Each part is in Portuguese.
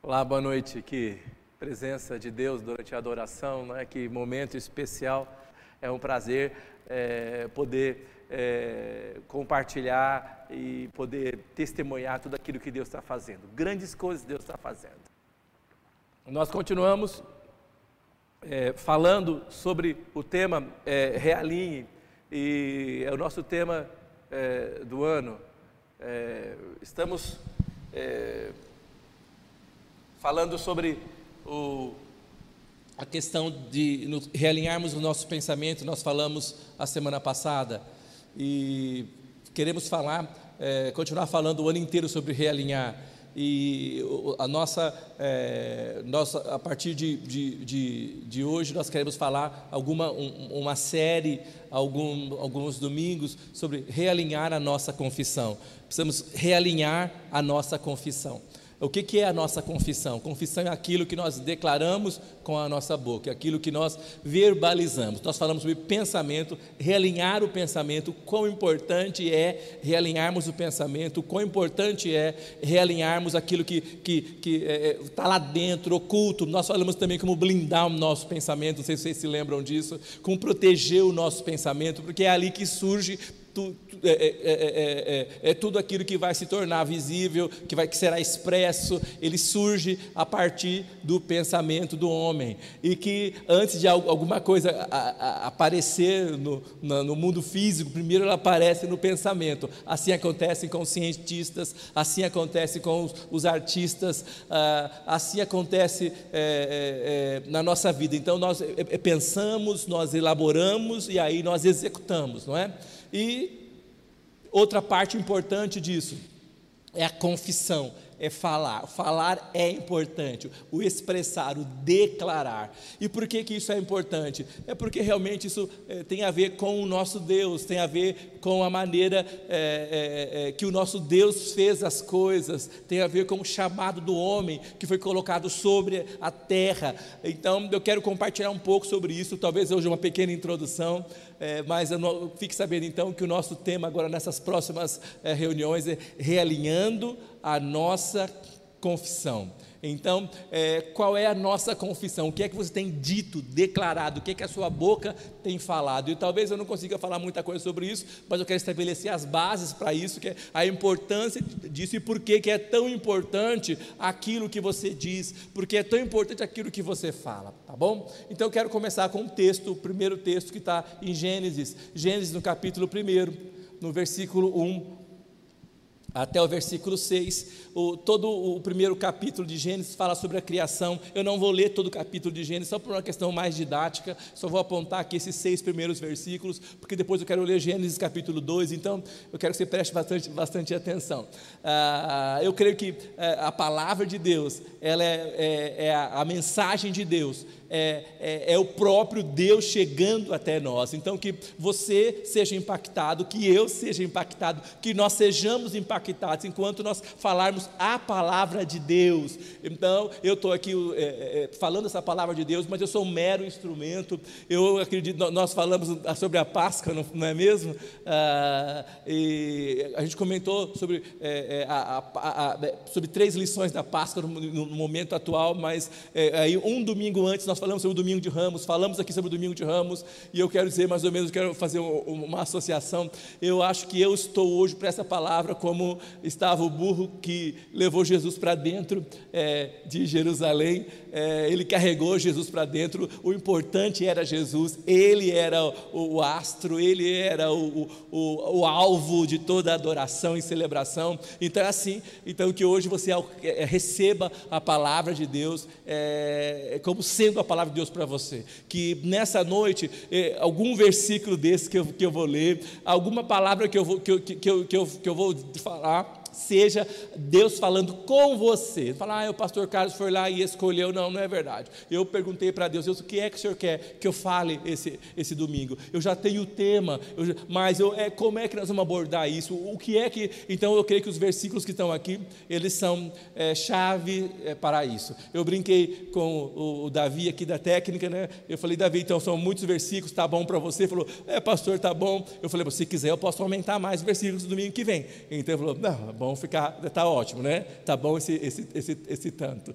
Olá, boa noite. Que presença de Deus durante a adoração, não é? Que momento especial. É um prazer é, poder é, compartilhar e poder testemunhar tudo aquilo que Deus está fazendo. Grandes coisas Deus está fazendo. Nós continuamos é, falando sobre o tema é, Realinhe, e é o nosso tema é, do ano. É, estamos falando sobre o, a questão de realinharmos o nosso pensamento, nós falamos a semana passada, e queremos falar, é, continuar falando o ano inteiro sobre realinhar e a nossa, é, nossa a partir de, de, de, de, hoje nós queremos falar alguma um, uma série algum, alguns domingos sobre realinhar a nossa confissão. Precisamos realinhar a nossa confissão o que, que é a nossa confissão? Confissão é aquilo que nós declaramos com a nossa boca, é aquilo que nós verbalizamos. Nós falamos sobre pensamento, realinhar o pensamento, quão importante é realinharmos o pensamento, quão importante é realinharmos aquilo que está que, que, é, é tá lá dentro, oculto. Nós falamos também como blindar o nosso pensamento, não sei se vocês se lembram disso, como proteger o nosso pensamento, porque é ali que surge tu, tu, é, é, é, é, tudo aquilo que vai se tornar visível, que, vai, que será expresso, ele surge a partir do pensamento do homem. E que antes de alguma coisa aparecer no, no, mundo físico, primeiro ela aparece no pensamento. Assim acontece com os cientistas, assim acontece com os, os artistas, ah, assim acontece na nossa vida. Então nós pensamos, nós elaboramos e aí nós executamos, não é? E outra parte importante disso é a confissão é falar. Falar é importante, o expressar, o declarar. E por que, que isso é importante? É porque realmente isso é, tem a ver com o nosso Deus, tem a ver com a maneira é, é, que o nosso Deus fez as coisas, tem a ver com o chamado do homem que foi colocado sobre a terra. Então eu quero compartilhar um pouco sobre isso, talvez hoje uma pequena introdução, mas não, fique sabendo então que o nosso tema agora nessas próximas reuniões é realinhando a nossa confissão. Então, é, qual é a nossa confissão? O que é que você tem dito, declarado? O que é que a sua boca tem falado? E talvez eu não consiga falar muita coisa sobre isso, mas eu quero estabelecer as bases para isso, que é a importância disso e por que, que é tão importante aquilo que você diz, porque é tão importante aquilo que você fala, tá bom? Então, eu quero começar com um texto, o primeiro texto que está em Gênesis, Gênesis no capítulo 1, no versículo 1 até o versículo 6. O, todo o primeiro capítulo de Gênesis fala sobre a criação. Eu não vou ler todo o capítulo de Gênesis, só por uma questão mais didática, só vou apontar aqui esses seis primeiros versículos, porque depois eu quero ler Gênesis capítulo 2, então eu quero que você preste bastante, bastante atenção. Ah, eu creio que eh, a palavra de Deus, ela é, é, é a, a mensagem de Deus, é, é, é, o próprio Deus chegando até nós. Então, que você seja impactado, que eu seja impactado, que nós sejamos impactados enquanto nós falarmos a palavra de Deus. Então, eu estou aqui é, é, é, falando essa palavra de Deus, mas eu sou um mero instrumento. Eu acredito, nós falamos sobre a Páscoa, não, é mesmo? Ah, e a gente comentou sobre, é, a, a, a, sobre três lições da Páscoa no, no momento atual, mas aí um domingo antes nós nós falamos sobre o domingo de Ramos, falamos aqui sobre o domingo de Ramos, e eu quero dizer mais ou menos, quero fazer uma associação. Eu acho que eu estou hoje para essa palavra como estava o burro que levou Jesus para dentro é, de Jerusalém. É, ele carregou Jesus para dentro. O importante era Jesus, ele era o, o astro, ele era o, o, o, alvo de toda adoração e celebração. Então é assim, então que hoje você é, receba a palavra de Deus é, como sendo a palavra de Deus para você. Que nessa noite, eh, algum versículo desse que eu, que eu vou ler, alguma palavra que eu vou, que que eu, que eu, que eu vou falar, seja Deus falando com você. Falar, ah, o pastor Carlos foi lá e escolheu. Não, não é verdade. Eu perguntei para Deus, Deus, o que é que o senhor quer que eu fale esse, esse domingo? Eu já tenho o tema, eu, mas eu, é, como é que nós vamos abordar isso? O que é que. Então eu creio que os versículos que estão aqui, eles são é, chave é, para isso. Eu brinquei com o, o, Davi aqui da técnica, né? Eu falei, Davi, então são muitos versículos, tá bom para você? Ele falou, é, pastor, tá bom. Eu falei, se quiser, eu posso aumentar mais versículos domingo que vem. Então ele falou, não, bom Vamos ficar, tá ótimo, né? Tá bom esse, esse, esse, esse tanto.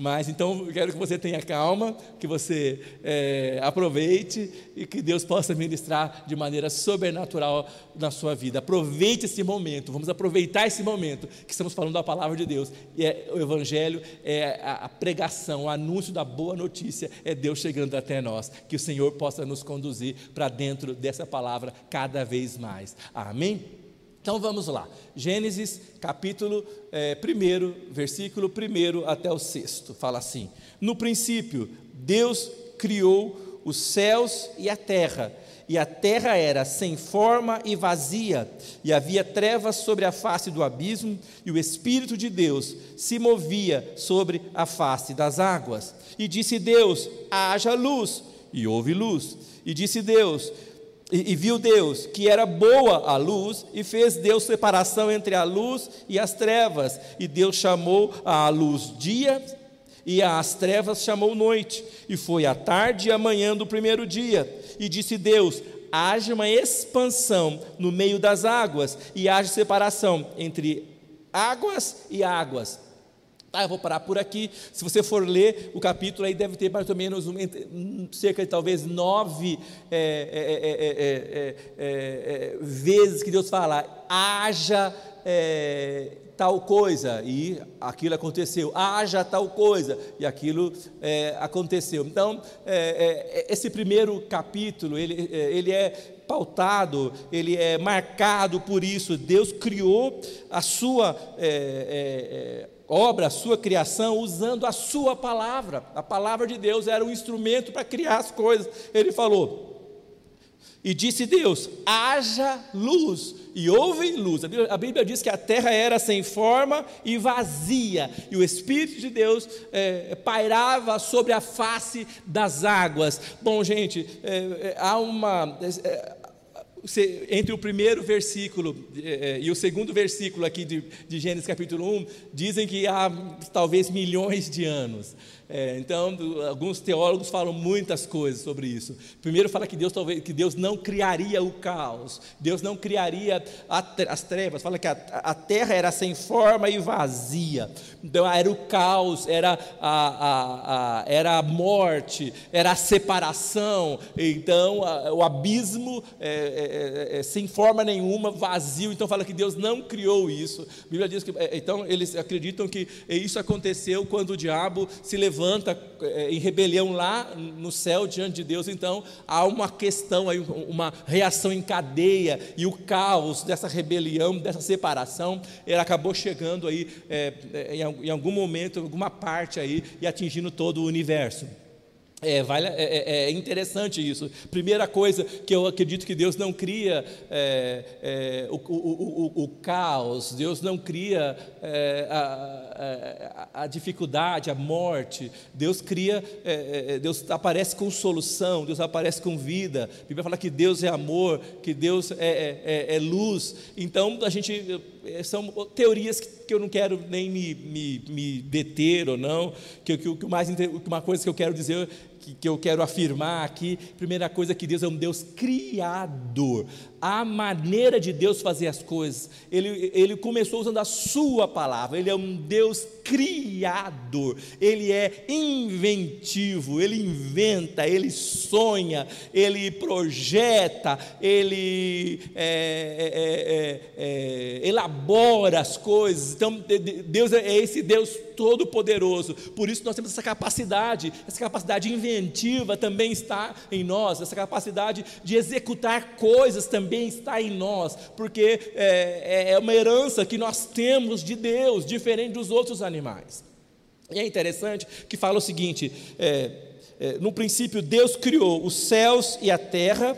Mas então eu quero que você tenha calma, que você é, aproveite e que Deus possa ministrar de maneira sobrenatural na sua vida. Aproveite esse momento, vamos aproveitar esse momento que estamos falando da palavra de Deus. E é, o Evangelho é a, a pregação, o anúncio da boa notícia, é Deus chegando até nós. Que o Senhor possa nos conduzir para dentro dessa palavra cada vez mais. Amém? Então vamos lá, Gênesis capítulo é, 1, versículo 1 até o 6, fala assim: No princípio, Deus criou os céus e a terra, e a terra era sem forma e vazia, e havia trevas sobre a face do abismo, e o Espírito de Deus se movia sobre a face das águas. E disse Deus: haja luz, e houve luz. E disse Deus: e, e, viu Deus que era boa a luz, e fez Deus separação entre a luz e as trevas. E Deus chamou a luz dia, e às trevas chamou noite. E foi a tarde e a manhã do primeiro dia. E disse Deus: haja uma expansão no meio das águas, e haja separação entre águas e águas. Ah, eu vou parar por aqui. Se você for ler o capítulo, aí deve ter mais ou menos um, cerca de talvez nove é, é, é, vezes que Deus fala, haja tal coisa, e aquilo aconteceu, haja tal coisa, e aquilo aconteceu. Então, esse primeiro capítulo, ele, ele é pautado, ele é marcado por isso. Deus criou a sua obra, a sua criação, usando a sua palavra. A palavra de Deus era um instrumento para criar as coisas. Ele falou: e disse Deus: haja luz, e houve luz. A Bíblia, diz que a terra era sem forma e vazia, e o Espírito de Deus é, pairava sobre a face das águas. Bom, gente, é, é, há uma. Entre o primeiro versículo eh, e o segundo versículo aqui de, de Gênesis capítulo 1, dizem que há talvez milhões de anos. É, então, alguns teólogos falam muitas coisas sobre isso. Primeiro fala que Deus talvez que Deus não criaria o caos, Deus não criaria as trevas. Fala que a, a terra era sem forma e vazia. Então era o caos, era a, a, a era a morte, era a separação. Então o abismo é, é, é, é, sem forma nenhuma, vazio. Então fala que Deus não criou isso. A Bíblia diz que é, então eles acreditam que isso aconteceu quando o diabo se levantou levanta é, em rebelião lá no céu diante de Deus, então há uma questão uma reação em cadeia e o caos dessa rebelião, dessa separação, ele acabou chegando aí é, em algum momento, em alguma parte aí e atingindo todo o universo. É, vale, é, é, é, interessante isso. Primeira coisa que eu acredito que Deus não cria é, é o, o, o, o, caos, Deus não cria é, a, a, a, dificuldade, a morte. Deus cria, Deus aparece com solução, Deus aparece com vida. A Bíblia fala que Deus é amor, que Deus é, luz. Então a gente são teorias que, eu não quero nem me, me, me deter ou não. Que, que, que mais uma coisa que eu quero dizer que, que eu quero afirmar aqui, primeira coisa que Deus é um Deus criador a maneira de Deus fazer as coisas. Ele, ele começou usando a sua palavra. Ele é um Deus criador. Ele é inventivo. Ele inventa, ele sonha, ele projeta, ele é, é, é, é elabora as coisas. Então, Deus é esse Deus todo-poderoso. Por isso nós temos essa capacidade, essa capacidade inventiva também está em nós, essa capacidade de executar coisas também está em nós, porque é, é, é uma herança que nós temos de Deus, diferente dos outros animais. E é interessante que fala o seguinte: é, é, no princípio Deus criou os céus e a terra,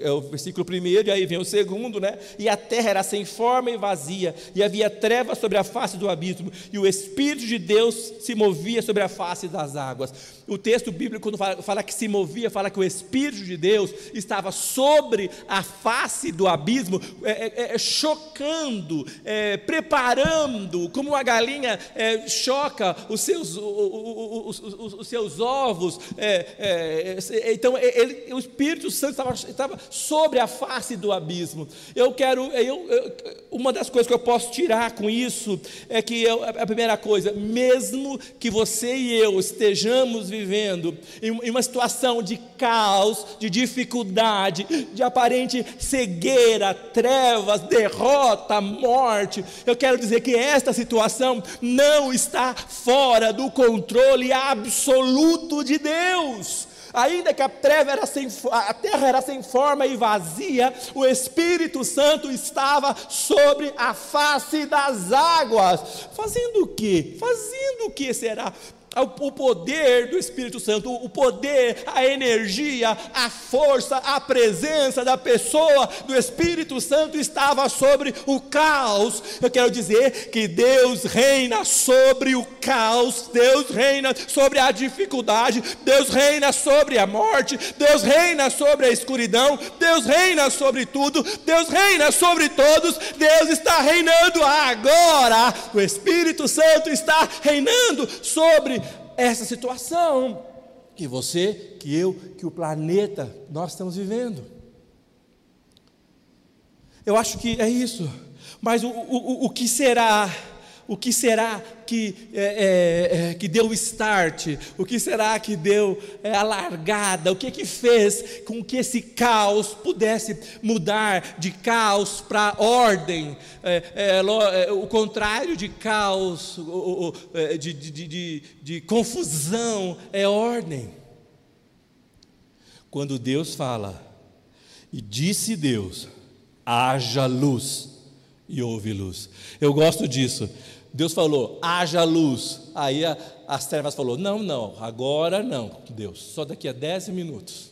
é o versículo primeiro, e aí vem o segundo, né? E a terra era sem forma e vazia, e havia trevas sobre a face do abismo, e o Espírito de Deus se movia sobre a face das águas. O texto bíblico, quando fala, fala, que se movia, fala que o Espírito de Deus estava sobre a face do abismo, é, é, é chocando, é, preparando, como uma galinha é, choca os seus, os, os, os, os seus ovos. É, então, ele, o Espírito Santo estava, estava sobre a face do abismo. Eu quero, eu, eu, uma das coisas que eu posso tirar com isso é que eu, a primeira coisa, mesmo que você e eu estejamos vivendo em uma situação de caos, de dificuldade, de aparente cegueira, trevas, derrota, morte, eu quero dizer que esta situação não está fora do controle absoluto de Deus. Ainda que a, sem, a terra era sem forma e vazia, o Espírito Santo estava sobre a face das águas. Fazendo o que? Fazendo o que será? O poder do Espírito Santo, o poder, a energia, a força, a presença da pessoa do Espírito Santo estava sobre o caos. Eu quero dizer que Deus reina sobre o caos, Deus reina sobre a dificuldade, Deus reina sobre a morte, Deus reina sobre a escuridão, Deus reina sobre tudo, Deus reina sobre todos, Deus está reinando agora. O Espírito Santo está reinando sobre essa situação que você, que eu, que o planeta nós estamos vivendo. Eu acho que é isso. Mas o, o, o que será o que será que, é, é, é, que deu start? O que será que deu é, a largada? O que que fez com que esse caos pudesse mudar de caos para ordem? É, é, o contrário de caos, o, o, de, de, de, de confusão, é ordem. Quando Deus fala, e disse Deus, haja luz, e houve luz. Eu gosto disso. Deus falou, haja luz. Aí a, as trevas falou, não, não, agora não, Deus, só daqui a 10 minutos.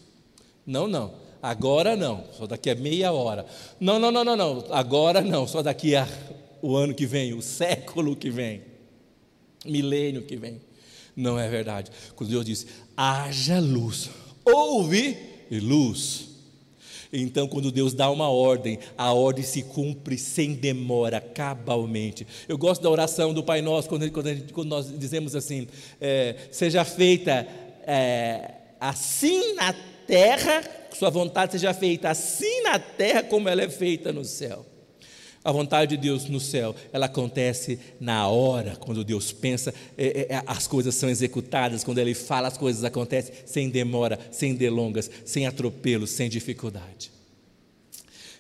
Não, não, agora não, só daqui a meia hora. Não, não, não, não, não, agora não, só daqui a o ano que vem, o século que vem, milênio que vem. Não é verdade. Quando Deus disse, haja luz, houve luz. Então, quando Deus dá uma ordem, a ordem se cumpre sem demora, cabalmente. Eu gosto da oração do Pai Nosso, quando, quando, quando nós dizemos assim: é, seja feita é, assim na terra, sua vontade seja feita assim na terra como ela é feita no céu. A vontade de Deus no céu, ela acontece na hora, quando Deus pensa, é, é, as coisas são executadas, quando Ele fala, as coisas acontecem sem demora, sem delongas, sem atropelo, sem dificuldade.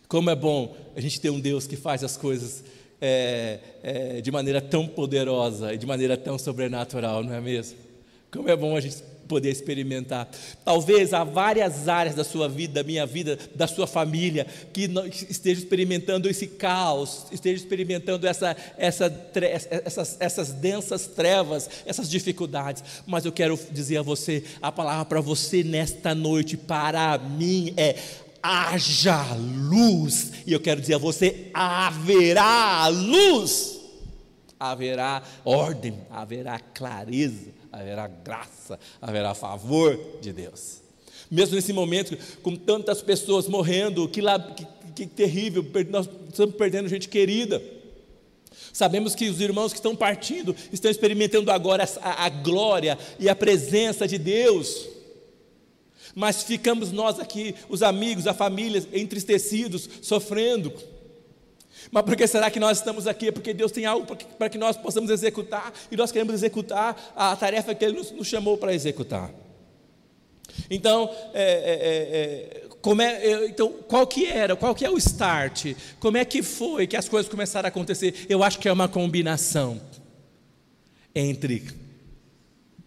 Como é bom a gente ter um Deus que faz as coisas é, é de maneira tão poderosa e de maneira tão sobrenatural, não é mesmo? Como é bom a gente poder experimentar. Talvez há várias áreas da sua vida, da minha vida, da sua família, que esteja experimentando esse caos, esteja experimentando essa, essa, essas, essas densas trevas, essas dificuldades. Mas eu quero dizer a você, a palavra para você nesta noite, para mim, é haja luz. E eu quero dizer a você: haverá luz, haverá ordem, haverá clareza haverá graça, haverá favor de Deus. Mesmo nesse momento, com tantas pessoas morrendo, que, que, que terrível, nós estamos perdendo gente querida. Sabemos que os irmãos que estão partindo estão experimentando agora a, a glória e a presença de Deus. Mas ficamos nós aqui, os amigos, a família, entristecidos, sofrendo. Mas por que será que nós estamos aqui? É porque Deus tem algo para que nós possamos executar e nós queremos executar a tarefa que Ele nos, nos chamou para executar. Então, é, é, é, é então, qual que era, qual que é o start? Como é que foi que as coisas começaram a acontecer? Eu acho que é uma combinação entre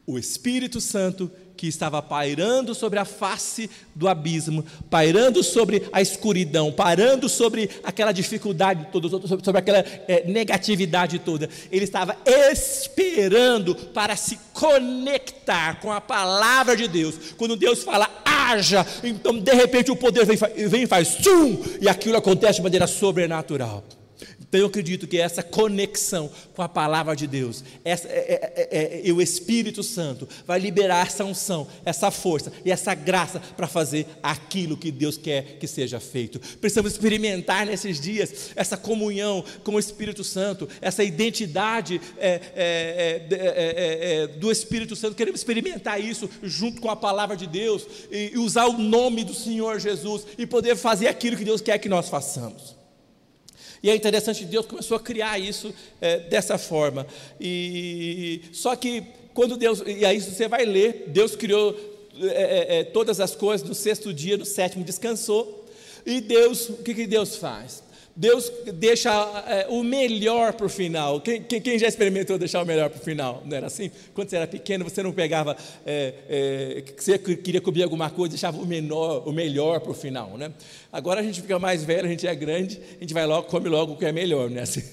o Espírito Santo que estava pairando sobre a face do abismo, pairando sobre a escuridão, pairando sobre aquela dificuldade toda, sobre aquela é, negatividade toda. Ele estava esperando para se conectar com a palavra de Deus. Quando Deus fala, haja, então de repente o poder vem, vem e faz, tchum, e aquilo acontece de maneira sobrenatural. Então eu acredito que essa conexão com a palavra de Deus, essa, é, é, é, o Espírito Santo vai liberar essa unção, essa força e essa graça para fazer aquilo que Deus quer que seja feito. Precisamos experimentar nesses dias essa comunhão com o Espírito Santo, essa identidade do Espírito Santo. Queremos experimentar isso junto com a palavra de Deus e, e usar o nome do Senhor Jesus e poder fazer aquilo que Deus quer que nós façamos. E é interessante Deus começou a criar isso é, dessa forma. E só que quando Deus, e aí você vai ler, Deus criou é, é, é, todas as coisas no sexto dia, no sétimo descansou. E Deus, o que, que Deus faz? Deus deixa é, o melhor para o final. Quem, quem, quem, já experimentou deixar o melhor para o final? Não era assim? Quando você era pequeno, você não pegava, é, é, você queria comer alguma coisa, deixava o, menor, o melhor para o final, né? Agora a gente fica mais velho, a gente é grande, a gente vai logo, come logo o que é melhor, né? Assim.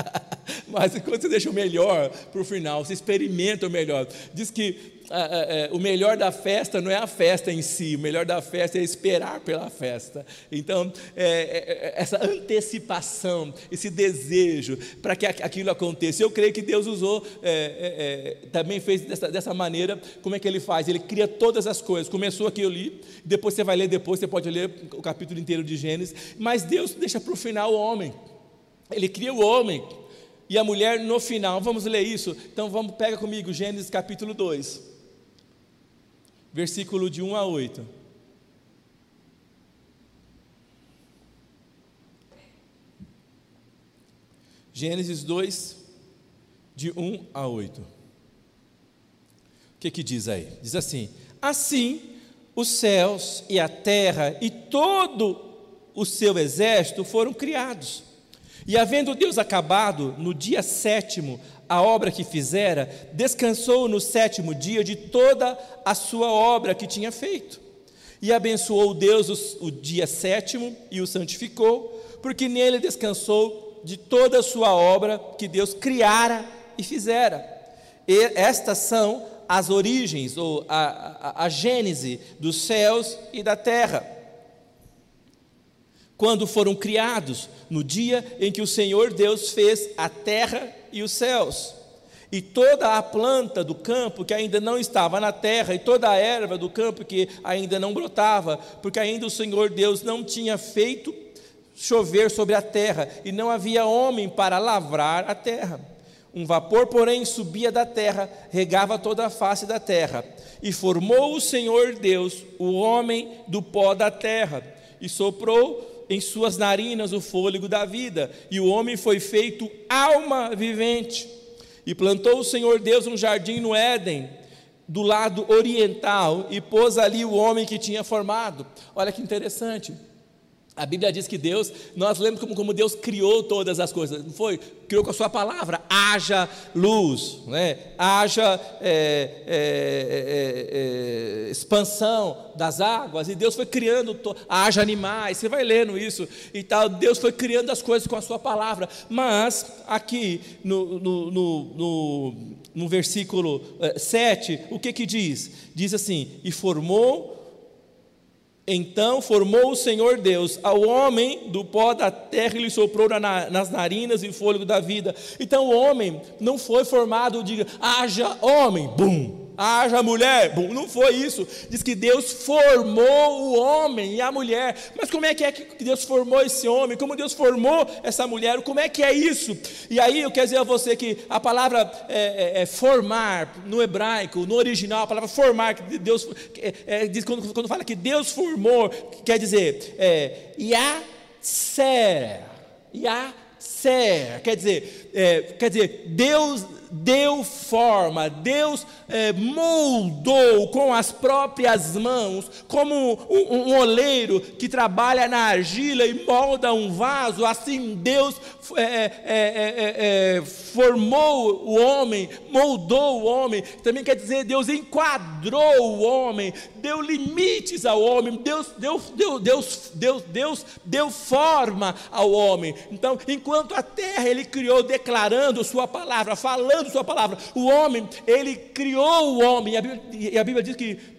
Mas quando você deixa o melhor para o final, você experimenta o melhor. Diz que é, o melhor da festa não é a festa em si, o melhor da festa é esperar pela festa. Então, é, é, é essa antecipação, esse desejo para que aquilo aconteça. Eu creio que Deus usou, é, é, também fez dessa, dessa, maneira. Como é que Ele faz? Ele cria todas as coisas. Começou aqui eu li, depois você vai ler, depois você pode ler o capítulo inteiro de Gênesis. Mas Deus deixa para o final o homem. Ele cria o homem e a mulher no final. Vamos ler isso? Então vamos, pega comigo Gênesis capítulo 2 versículo de 1 a 8. Gênesis 2, de 1 a 8. O que, que diz aí? Diz assim: Assim os céus e a terra e todo o seu exército foram criados. E havendo Deus acabado no dia sétimo a obra que fizera, descansou no sétimo dia de toda a sua obra que tinha feito. E abençoou Deus o, o dia sétimo e o santificou, porque nele descansou de toda a sua obra que Deus criara e fizera. E estas são as origens, ou a, a, a gênese dos céus e da terra quando foram criados, no dia em que o Senhor Deus fez a terra e os céus. E toda a planta do campo que ainda não estava na terra, e toda a erva do campo que ainda não brotava, porque ainda o Senhor Deus não tinha feito chover sobre a terra, e não havia homem para lavrar a terra. Um vapor, porém, subia da terra, regava toda a face da terra. E formou o Senhor Deus o homem do pó da terra, e soprou em suas narinas o fôlego da vida, e o homem foi feito alma vivente. E plantou o Senhor Deus um jardim no Éden, do lado oriental, e pôs ali o homem que tinha formado. Olha que interessante. A Bíblia diz que Deus, nós lemos como, como Deus criou todas as coisas, não foi? Criou com a sua palavra, haja luz, né? haja é, é, é, é expansão das águas, e Deus foi criando, haja animais, você vai lendo isso e tal, Deus foi criando as coisas com a sua palavra, mas aqui no, no, no, no, no versículo 7, é, o que que diz? Diz assim, e formou então formou o Senhor Deus ao homem do pó da terra e lhe soprou nas narinas e fôlego da vida. Então o homem não foi formado, diga, haja homem, bum, haja mulher. Bom, não foi isso. Diz que Deus formou o homem e a mulher. Mas como é que é que Deus formou esse homem? Como Deus formou essa mulher? Como é que é isso? E aí eu quero dizer a você que a palavra é, é, é formar no hebraico, no original, a palavra formar, que Deus é, é, diz, quando, quando fala que Deus formou, quer dizer é, Yasser. Yasser. Quer dizer, é, quer dizer, Deus deu forma, Deus é, moldou com as próprias mãos, como um, um, oleiro que trabalha na argila e molda um vaso, assim Deus é é, é, é, é, formou o homem, moldou o homem, também quer dizer, Deus enquadrou o homem, deu limites ao homem, Deus deu, deu, Deus, Deus, Deus deu forma ao homem. Então, enquanto a terra ele criou, declarando Sua palavra, falando Sua palavra, o homem, ele criou o homem, e a Bíblia, e a Bíblia diz que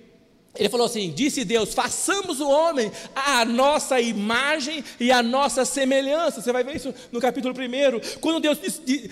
Ele falou assim: disse Deus, façamos o homem à nossa imagem e à nossa semelhança. Você vai ver isso no capítulo 1. Quando Deus,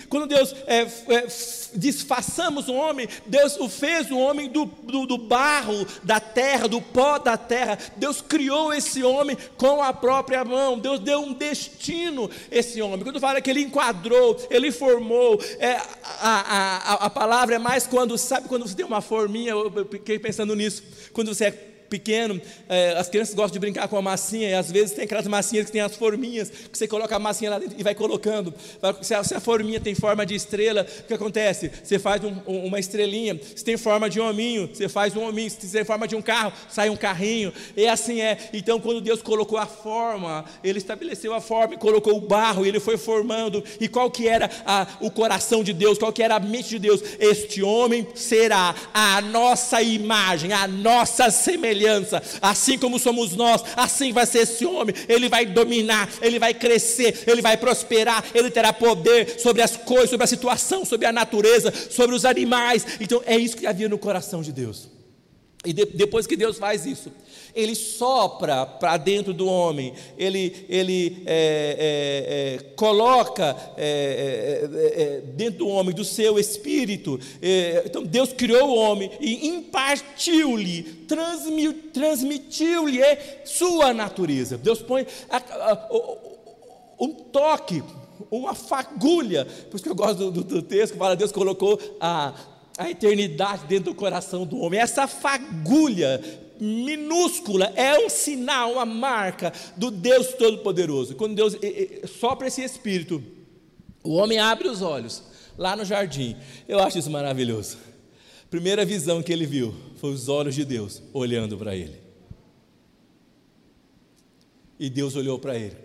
quando Deus é, é, diz façamos o homem, Deus o fez o homem do, do, do, barro da terra, do pó da terra. Deus criou esse homem com a própria mão. Deus deu um destino a esse homem. Quando fala que ele enquadrou, ele formou, é, a, a, a palavra é mais quando, sabe quando você tem uma forminha, eu fiquei pensando nisso, quando você é pequeno, é, as crianças gostam de brincar com a massinha, e às vezes tem aquelas massinhas que tem as forminhas, que você coloca a massinha lá dentro e vai colocando. Se a, se a forminha tem forma de estrela, o que acontece? Você faz um, um, uma estrelinha. Se tem forma de hominho, você faz um hominho. Se tem forma de um carro, sai um carrinho. E assim é. Então, quando Deus colocou a forma, Ele estabeleceu a forma e colocou o barro, e Ele foi formando. E qual que era a, o coração de Deus? Qual que era a mente de Deus? Este homem será a nossa imagem, a nossa semelhança assim como somos nós, assim vai ser esse homem. Ele vai dominar, ele vai crescer, ele vai prosperar, ele terá poder sobre as coisas, sobre a situação, sobre a natureza, sobre os animais. Então é isso que havia no coração de Deus. E de, depois que Deus faz isso, Ele sopra para dentro do homem, Ele, ele é, é, é, coloca é, é, é, dentro do homem do seu espírito. então Deus criou o homem e impartiu-lhe, transmitiu-lhe sua natureza. Deus põe a, a, um toque, uma fagulha, por isso que eu gosto do, do, do texto que fala, Deus colocou a a eternidade dentro do coração do homem. Essa fagulha minúscula é um sinal, uma marca do Deus Todo-Poderoso. Quando Deus sopra esse espírito, o homem abre os olhos lá no jardim. Eu acho isso maravilhoso. Primeira visão que ele viu foi os olhos de Deus olhando para ele. E Deus olhou para ele.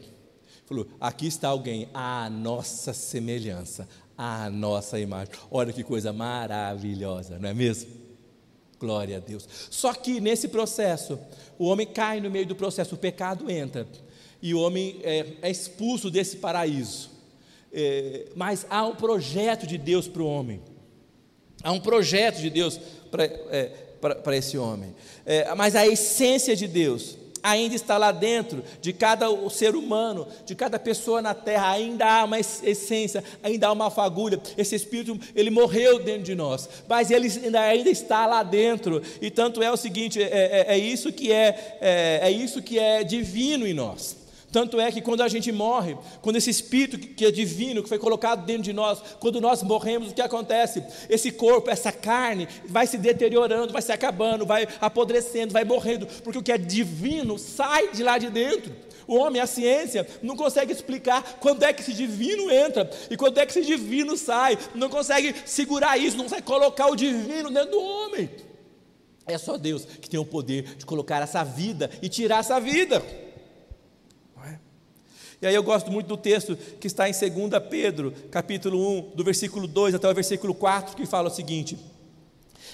Falou: Aqui está alguém à nossa semelhança, a nossa imagem. Olha que coisa maravilhosa, não é mesmo? Glória a Deus. Só que nesse processo, o homem cai no meio do processo, o pecado entra e o homem é, é expulso desse paraíso. É, mas há um projeto de Deus para o homem. Há um projeto de Deus para é, esse homem. É, mas a essência de Deus ainda está lá dentro de cada ser humano, de cada pessoa na terra, ainda há uma essência, ainda há uma fagulha. Esse Espírito, ele morreu dentro de nós, mas ele ainda, ainda está lá dentro. E tanto é o seguinte, é, é, é isso que é, é, é isso que é divino em nós. Tanto é que quando a gente morre, quando esse espírito que é divino, que foi colocado dentro de nós, quando nós morremos, o que acontece? Esse corpo, essa carne, vai se deteriorando, vai se acabando, vai apodrecendo, vai morrendo, porque o que é divino sai de lá de dentro. O homem, a ciência, não consegue explicar quando é que esse divino entra e quando é que esse divino sai, não consegue segurar isso, não consegue colocar o divino dentro do homem. É só Deus que tem o poder de colocar essa vida e tirar essa vida. E aí eu gosto muito do texto que está em 2 Pedro, capítulo 1, do versículo 2 até o versículo 4, que fala o seguinte: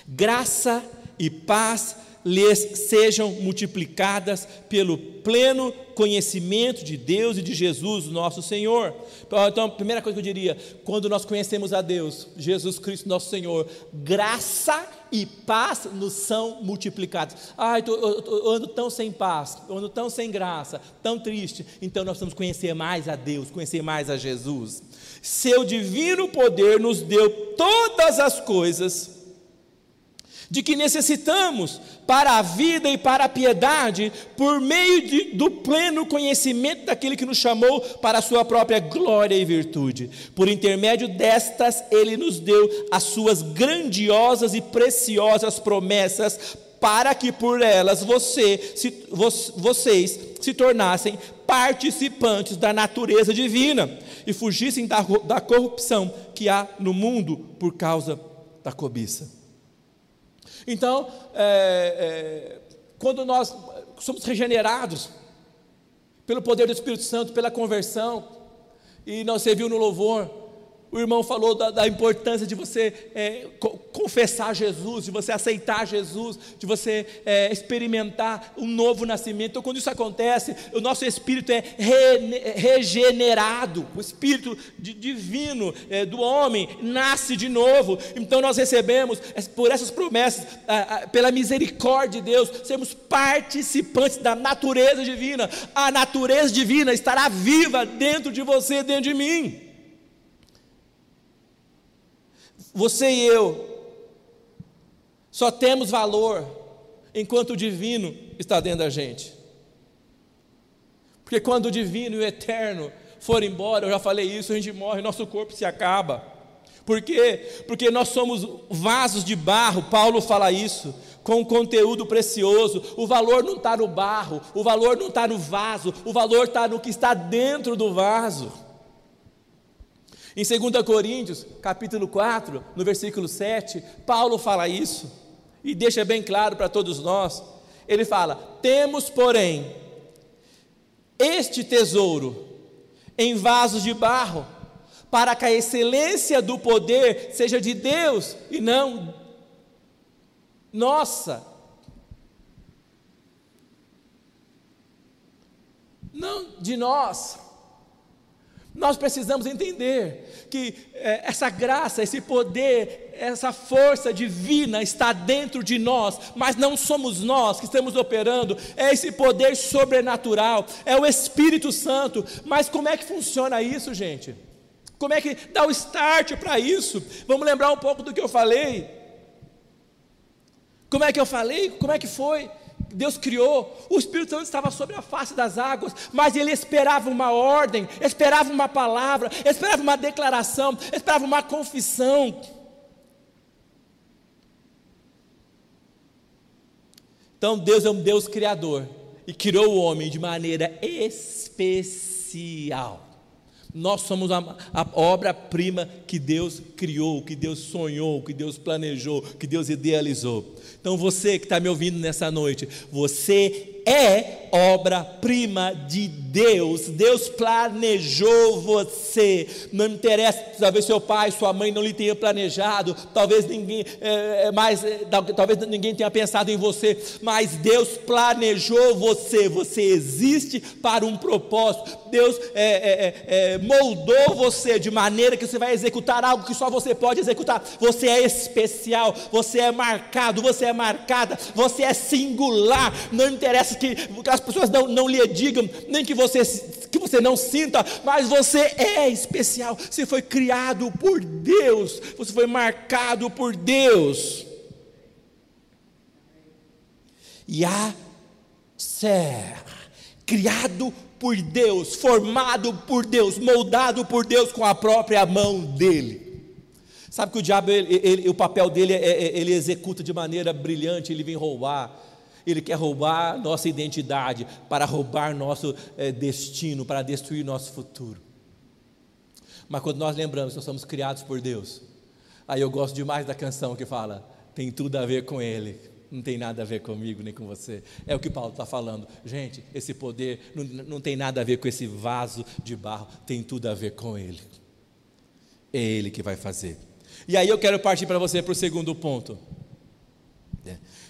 Graça e paz lhes sejam multiplicadas pelo pleno conhecimento de Deus e de Jesus, nosso Senhor. Então, a primeira coisa que eu diria, quando nós conhecemos a Deus, Jesus Cristo, nosso Senhor, graça e paz nos são multiplicados. Ai, eu, eu, eu ando tão sem paz, eu ando tão sem graça, tão triste. Então nós vamos conhecer mais a Deus, conhecer mais a Jesus. Seu divino poder nos deu todas as coisas de que necessitamos para a vida e para a piedade, por meio de, do pleno conhecimento daquele que nos chamou para a sua própria glória e virtude. Por intermédio destas, ele nos deu as suas grandiosas e preciosas promessas, para que por elas você, se, vocês se tornassem participantes da natureza divina e fugissem da, da corrupção que há no mundo por causa da cobiça. Então, é, é, quando nós somos regenerados pelo poder do Espírito Santo, pela conversão, e nós serviu no louvor, O irmão falou da, da importância de você é, co confessar Jesus, de você aceitar Jesus, de você é, experimentar um novo nascimento. Então, quando isso acontece, o nosso espírito é re regenerado, o espírito de, divino é, do homem nasce de novo. Então, nós recebemos, por essas promessas, pela misericórdia de Deus, sermos participantes da natureza divina. A natureza divina estará viva dentro de você, dentro de mim. Você e eu só temos valor enquanto o divino está dentro da gente. Porque quando o divino e o eterno forem embora, eu já falei isso, a gente morre, nosso corpo se acaba. Por quê? Porque nós somos vasos de barro, Paulo fala isso, com conteúdo precioso. O valor não está no barro, o valor não está no vaso, o valor está no que está dentro do vaso. Em 2 Coríntios, capítulo 4, no versículo 7, Paulo fala isso e deixa bem claro para todos nós. Ele fala: Temos, porém, este tesouro em vasos de barro, para que a excelência do poder seja de Deus e não nossa. Não de nós. Nós precisamos entender que é, essa graça, esse poder, essa força divina está dentro de nós, mas não somos nós que estamos operando, é esse poder sobrenatural, é o Espírito Santo. Mas como é que funciona isso, gente? Como é que dá o start para isso? Vamos lembrar um pouco do que eu falei. Como é que eu falei? Como é que foi? Deus criou, o Espírito Santo estava sobre a face das águas, mas ele esperava uma ordem, esperava uma palavra, esperava uma declaração, esperava uma confissão. Então Deus é um Deus criador e criou o homem de maneira especial. Nós somos a, a obra-prima que Deus criou, que Deus sonhou, que Deus planejou, que Deus idealizou. Então você que está me ouvindo nessa noite, você é obra-prima de Deus. Deus planejou você. Não interessa, talvez seu pai, sua mãe não lhe tenha planejado, talvez ninguém é, é mais, é, talvez ninguém tenha pensado em você, mas Deus planejou você. Você existe para um propósito. Deus é, é, é, moldou você de maneira que você vai executar algo que só você pode executar. Você é especial, você é marcado, você é marcada, você é singular. Não interessa que, que as pessoas não, não lhe digam, nem que você, que você não sinta, mas você é especial, você foi criado por Deus, você foi marcado por Deus. Yasser, criado por Deus, formado por Deus, moldado por Deus com a própria mão dele. Sabe que o diabo, ele, ele, o papel dele, é, é, ele executa de maneira brilhante, ele vem roubar, ele quer roubar nossa identidade, para roubar nosso é, destino, para destruir nosso futuro. Mas quando nós lembramos que nós somos criados por Deus, aí eu gosto demais da canção que fala: tem tudo a ver com Ele, não tem nada a ver comigo nem com você. É o que Paulo está falando. Gente, esse poder não, não tem nada a ver com esse vaso de barro, tem tudo a ver com Ele. É Ele que vai fazer. E aí eu quero partir para você para o segundo ponto.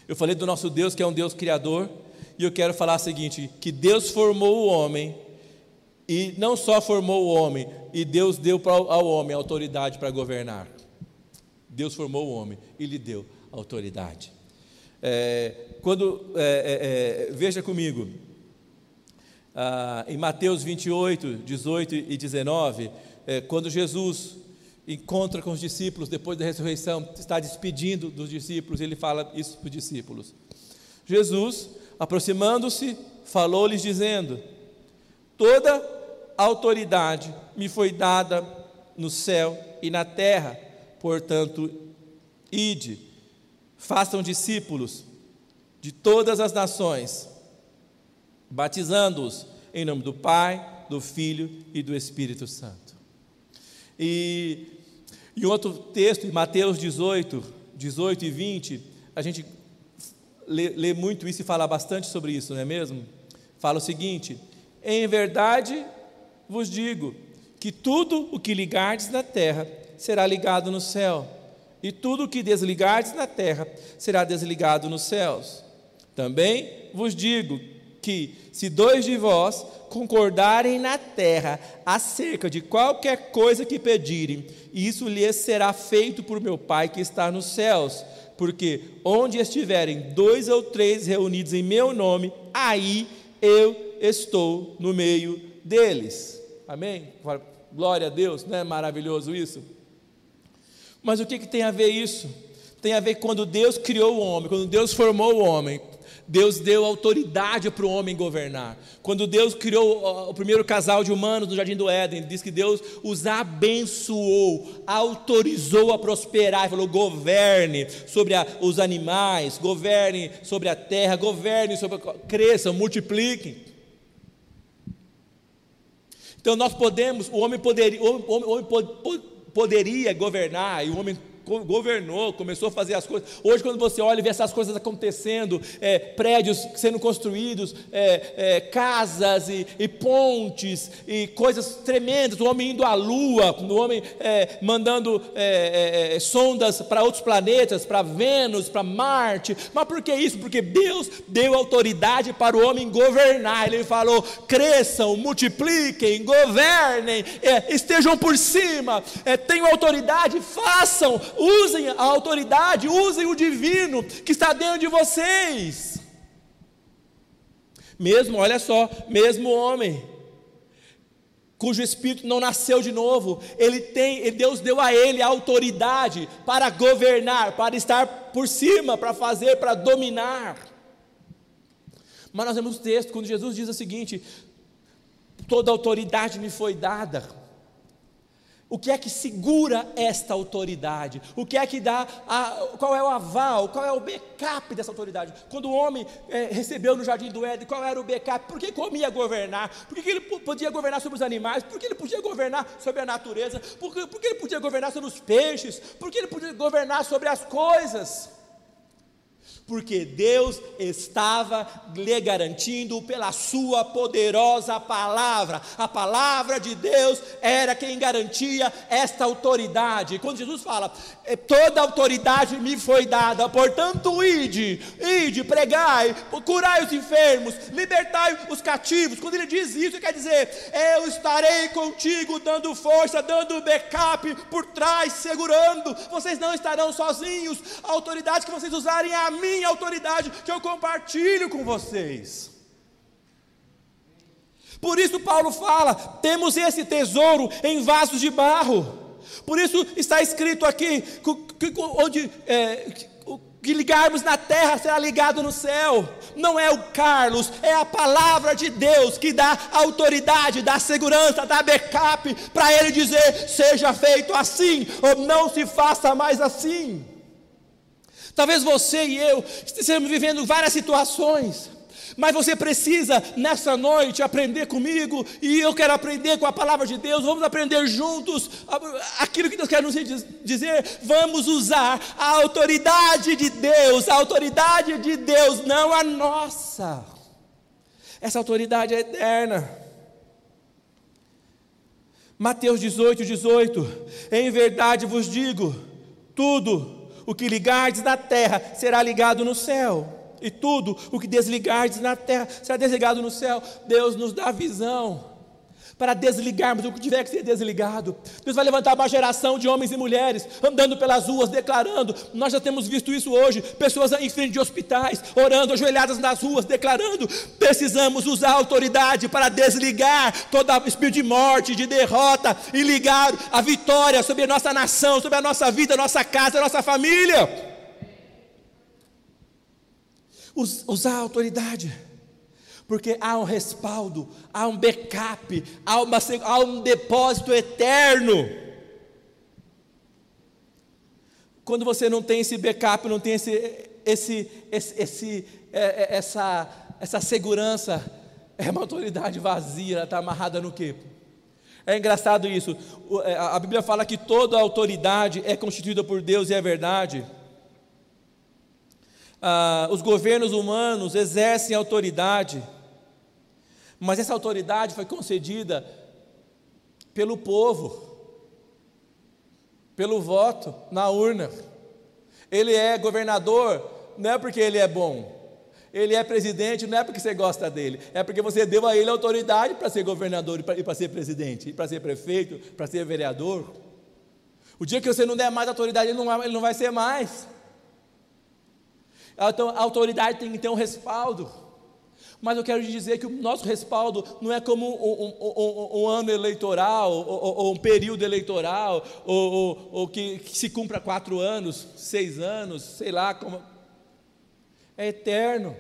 Eu falei do nosso Deus que é um Deus criador, e eu quero falar o seguinte: que Deus formou o homem, e não só formou o homem, e Deus deu ao homem autoridade para governar. Deus formou o homem e lhe deu autoridade. É, quando é, é, é veja comigo, ah, em Mateus 28, 18 e 19, é, quando Jesus encontra com os discípulos depois da ressurreição, está despedindo dos discípulos, ele fala isso para os discípulos. Jesus, aproximando-se, falou-lhes dizendo: Toda autoridade me foi dada no céu e na terra, portanto, ide, façam discípulos de todas as nações, batizando-os em nome do Pai, do Filho e do Espírito Santo. E em outro texto, em Mateus 18, 18 e 20, a gente lê, lê muito isso e fala bastante sobre isso, não é mesmo? Fala o seguinte: Em verdade vos digo que tudo o que ligardes na terra será ligado no céu, e tudo o que desligardes na terra será desligado nos céus. Também vos digo que, se dois de vós concordarem na terra acerca de qualquer coisa que pedirem, isso lhes será feito por meu Pai que está nos céus. Porque onde estiverem dois ou três reunidos em meu nome, aí eu estou no meio deles. Amém? Glória a Deus, não é maravilhoso isso? Mas o que, que tem a ver isso? Tem a ver quando Deus criou o homem, quando Deus formou o homem, Deus deu autoridade para o homem governar. Quando Deus criou o primeiro casal de humanos no jardim do Éden, diz que Deus os abençoou, autorizou a prosperar, falou: governe sobre a, os animais, governe sobre a terra, governe sobre. A, cresçam, multipliquem. Então nós podemos, o homem poderia, o homem, o homem poderia governar, e o homem governou, começou a fazer as coisas. Hoje, quando você olha e vê essas coisas acontecendo, é, prédios sendo construídos, é, é, casas e, e, pontes e coisas tremendas, o homem indo à lua, o homem é, mandando é, é, sondas para outros planetas, para Vênus, para Marte. Mas por que isso? Porque Deus deu autoridade para o homem governar. Ele falou: cresçam, multipliquem, governem, estejam por cima, tenham autoridade, façam usem a autoridade, usem o divino que está dentro de vocês. Mesmo, olha só, mesmo homem, cujo espírito não nasceu de novo, ele tem, Deus deu a ele a autoridade para governar, para estar por cima, para fazer, para dominar. Mas nós vemos o texto quando Jesus diz o seguinte: toda autoridade me foi dada. O que é que segura esta autoridade? O que é que dá, a, qual é o aval, qual é o backup dessa autoridade? Quando o homem é, recebeu no jardim do Éden, qual era o backup? Por que comia governar? Por que ele podia governar sobre os animais? Por que ele podia governar sobre a natureza? Por que, por que ele podia governar sobre os peixes? Por que ele podia governar sobre as coisas? Porque Deus estava lhe garantindo pela sua poderosa palavra. A palavra de Deus era quem garantia esta autoridade. Quando Jesus fala, é, toda autoridade me foi dada, portanto, ide, ide, pregai, curai os enfermos, libertai os cativos. Quando ele diz isso, quer dizer, eu estarei contigo, dando força, dando backup por trás, segurando. Vocês não estarão sozinhos. A autoridade que vocês usarem é a minha autoridade, que eu compartilho com vocês. Por isso, Paulo fala: temos esse tesouro em vasos de barro por isso está escrito aqui: que, onde é, o que ligarmos na terra será ligado no céu. Não é o Carlos, é a palavra de Deus que dá autoridade, dá segurança, dá backup para ele dizer: seja feito assim, ou não se faça mais assim. Talvez você e eu estejamos vivendo várias situações mas você precisa nessa noite aprender comigo, e eu quero aprender com a palavra de Deus. Vamos aprender juntos aquilo que Deus quer nos dizer. Vamos usar a autoridade de Deus, a autoridade de Deus, não a nossa. Essa autoridade é eterna. Mateus 18, 18: Em verdade vos digo, tudo o que ligardes na terra será ligado no céu e tudo o que desligardes na terra será desligado no céu. Deus nos dá visão para desligarmos o que tiver que ser desligado. Deus vai levantar uma geração de homens e mulheres andando pelas ruas, declarando. Nós já temos visto isso hoje: pessoas em frente de hospitais, orando, ajoelhadas nas ruas, declarando. Precisamos usar a autoridade para desligar todo espírito de morte, de derrota e ligar a vitória sobre a nossa nação, sobre a nossa vida, nossa casa, nossa família usar a autoridade, porque há um respaldo, há um backup, há, uma, há um depósito eterno. Quando você não tem esse backup, não tem esse, esse, esse, esse é, é, essa, essa segurança, é uma autoridade vazia, está amarrada no quê? É engraçado isso. É, a Bíblia fala que toda autoridade é constituída por Deus e é verdade ah, os governos humanos exercem autoridade, mas essa autoridade foi concedida pelo povo, pelo voto na urna. Ele é governador, não é porque ele é bom. Ele é presidente, não é porque você gosta dele, é porque você deu a ele autoridade para ser governador e para ser presidente, para ser prefeito, para ser vereador. O dia que você não der mais autoridade, ele não ele não vai ser mais. Então, a autoridade tem que ter um respaldo. Mas eu quero dizer que o nosso respaldo não é como um, um, um, um ano eleitoral, ou, ou, um período eleitoral, ou, ou que, que, se cumpra quatro anos, seis anos, sei lá como. É eterno.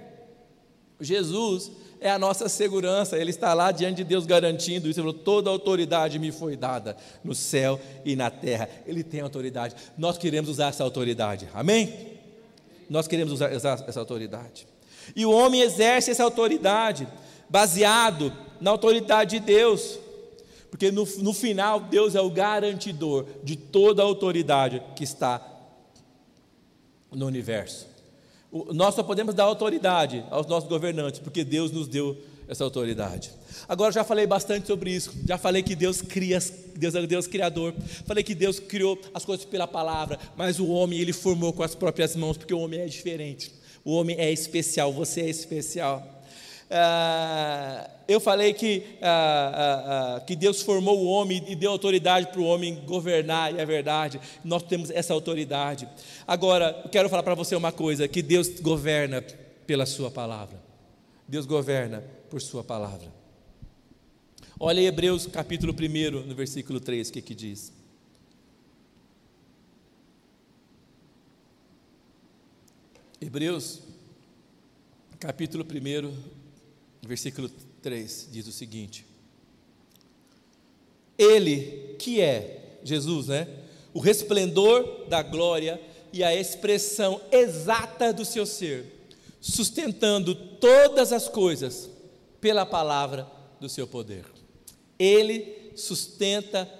Jesus é a nossa segurança, Ele está lá diante de Deus garantindo isso. Ele falou: toda autoridade me foi dada no céu e na terra. Ele tem autoridade. Nós queremos usar essa autoridade. Amém? Nós queremos usar essa autoridade. E o homem exerce essa autoridade baseado na autoridade de Deus, porque no, no final Deus é o garantidor de toda a autoridade que está no universo. O, nós só podemos dar autoridade aos nossos governantes, porque Deus nos deu essa autoridade. Agora já falei bastante sobre isso. Já falei que Deus cria, Deus é Deus criador. Falei que Deus criou as coisas pela palavra, mas o homem ele formou com as próprias mãos, porque o homem é diferente. O homem é especial, você é especial. Ah, eu falei que, ah, ah, ah que Deus formou o homem e deu autoridade para o homem governar, e é verdade, nós temos essa autoridade. Agora, eu quero falar para você uma coisa: que Deus governa pela Sua palavra. Deus governa por Sua palavra. Olha Hebreus capítulo 1, no versículo 3, o que, que diz. Hebreus, capítulo 1, versículo 3, diz o seguinte: Ele que é, Jesus, né? O resplendor da glória e a expressão exata do seu ser, sustentando todas as coisas pela palavra do seu poder. Ele sustenta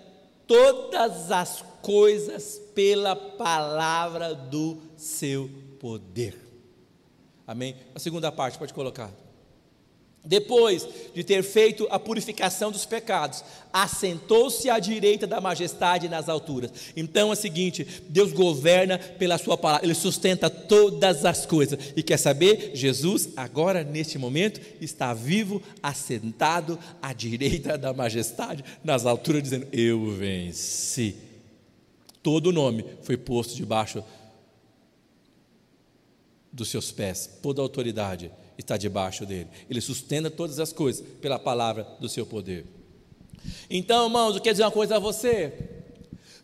todas as coisas pela palavra do seu poder. Amém? A segunda parte, pode colocar. Depois de ter feito a purificação dos pecados, assentou-se à direita da majestade nas alturas. Então é o seguinte: Deus governa pela Sua palavra, Ele sustenta todas as coisas. E quer saber? Jesus, agora neste momento, está vivo, assentado à direita da majestade nas alturas, dizendo: Eu venci. Todo o nome foi posto debaixo dos seus pés, toda autoridade está debaixo dele. Ele sustenta todas as coisas pela palavra do seu poder. Então, irmãos, eu quero dizer uma coisa a você.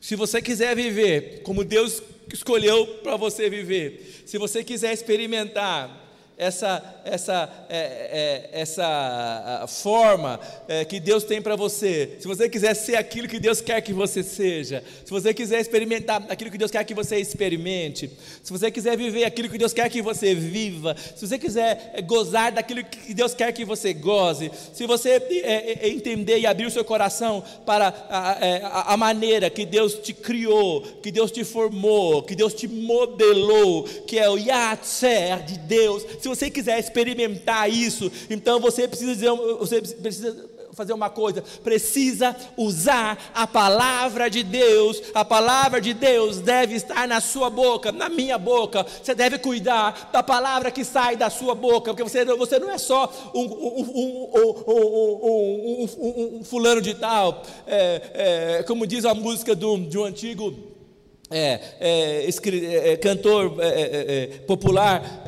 Se você quiser viver como Deus escolheu para você viver, se você quiser experimentar essa, essa, é, é, essa forma é, que Deus tem para você, se você quiser ser aquilo que Deus quer que você seja, se você quiser experimentar aquilo que Deus quer que você experimente, se você quiser viver aquilo que Deus quer que você viva, se você quiser é, gozar daquilo que Deus quer que você goze, se você é, é, entender e abrir o seu coração para a, a, maneira que Deus te criou, que Deus te formou, que Deus te modelou, que é o Yatser de Deus, se você quiser experimentar isso, então você precisa dizer, você precisa fazer uma coisa, precisa usar a palavra de Deus. A palavra de Deus deve estar na sua boca, na minha boca. Você deve cuidar da palavra que sai da sua boca, porque você, você não é só um, um, um, um fulano de tal, é, é, como diz a música do, de um antigo é, é, é, é, cantor é, é, popular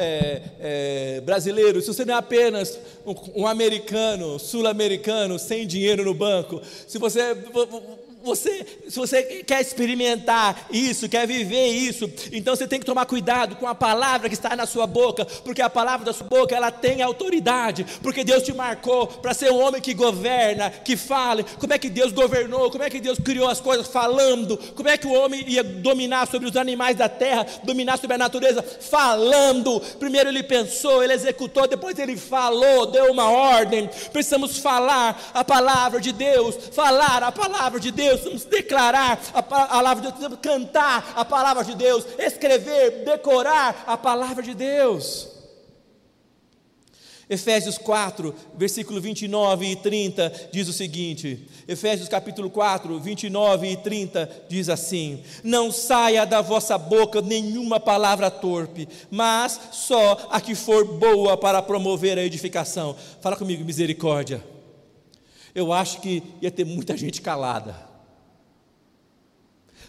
brasileiro, se você não é apenas um, um americano, sul-americano, sem dinheiro no banco, se você você, se você quer experimentar isso, quer viver isso, então você tem que tomar cuidado com a palavra que está na sua boca, porque a palavra da sua boca ela tem autoridade, porque Deus te marcou para ser um homem que governa, que fale. Como é que Deus governou? Como é que Deus criou as coisas falando? Como é que o homem ia dominar sobre os animais da terra, dominar sobre a natureza falando? Primeiro ele pensou, ele executou, depois ele falou, deu uma ordem. Precisamos falar a palavra de Deus, falar a palavra de Deus Deus, vamos declarar a palavra de Deus, cantar a palavra de Deus, escrever, decorar a palavra de Deus. Efésios 4, versículo 29 e 30 diz o seguinte: Efésios capítulo 4, 29 e 30 diz assim: Não saia da vossa boca nenhuma palavra torpe, mas só a que for boa para promover a edificação. Fala comigo, misericórdia. Eu acho que ia ter muita gente calada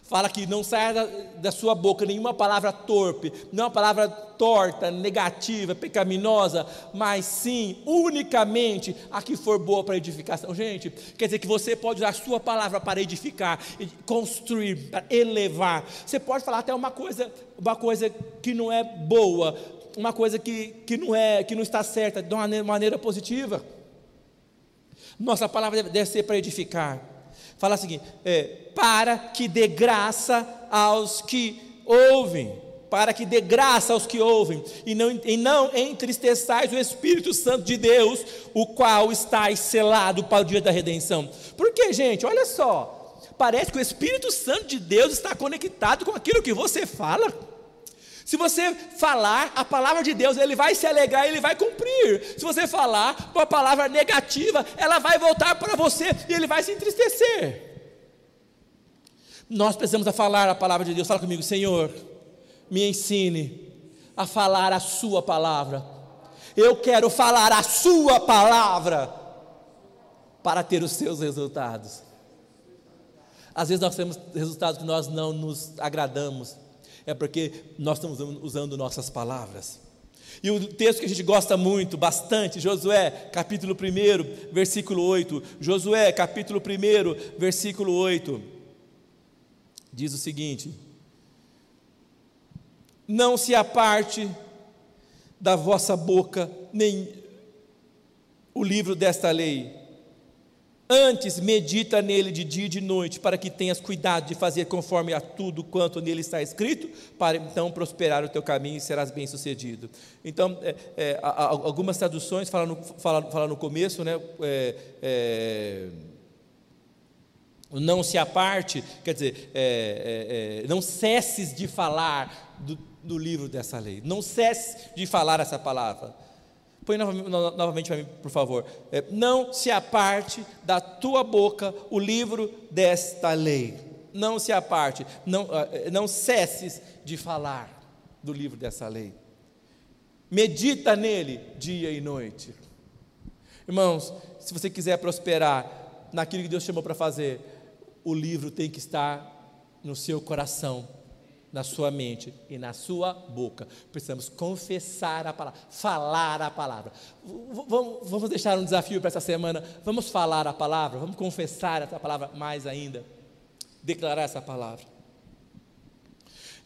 fala que não saia da, da, sua boca nenhuma palavra torpe, não uma palavra torta, negativa, pecaminosa, mas sim, unicamente, a que for boa para edificação. Gente, quer dizer que você pode usar a sua palavra para edificar, construir, para elevar. Você pode falar até uma coisa, uma coisa que não é boa, uma coisa que, que, não, é, que não está certa, de uma maneira, maneira positiva. Nossa palavra deve ser para edificar. Fala o seguinte: é, para que dê graça aos que ouvem, para que dê graça aos que ouvem, e não, e não entristeçais o Espírito Santo de Deus, o qual está selado para o dia da redenção. Porque, gente, olha só, parece que o Espírito Santo de Deus está conectado com aquilo que você fala. Se você falar a palavra de Deus, ele vai se alegrar, ele vai cumprir. Se você falar uma palavra negativa, ela vai voltar para você e ele vai se entristecer. Nós precisamos falar a palavra de Deus. Fala comigo, Senhor, me ensine a falar a Sua palavra. Eu quero falar a Sua palavra para ter os seus resultados. Às vezes nós temos resultados que nós não nos agradamos, é porque nós estamos usando nossas palavras. E o texto que a gente gosta muito, bastante, Josué, capítulo 1, versículo 8. Josué, capítulo 1, versículo 8 diz o seguinte: Não se aparte da vossa boca nem o livro desta lei. Antes medita nele de dia e de noite, para que tenhas cuidado de fazer conforme a tudo quanto nele está escrito, para então prosperar o teu caminho e serás bem-sucedido. Então, é, é, algumas traduções falam no, falam, falam no começo, né? É, não se aparte, quer dizer, é, é, é, não cesses de falar do, do, livro dessa lei, não cesse de falar essa palavra. Põe novamente para mim, por favor. É, não se aparte da tua boca o livro desta lei. Não se aparte, não, é, não cesses de falar do livro dessa lei. Medita nele dia e noite. Irmãos, se você quiser prosperar naquilo que Deus chamou para fazer, o livro tem que estar no seu coração, na sua mente e na sua boca. Precisamos confessar a palavra, falar a palavra. Vamos, vamos deixar um desafio para essa semana. Vamos falar a palavra, vamos confessar essa palavra mais ainda. Declarar essa palavra.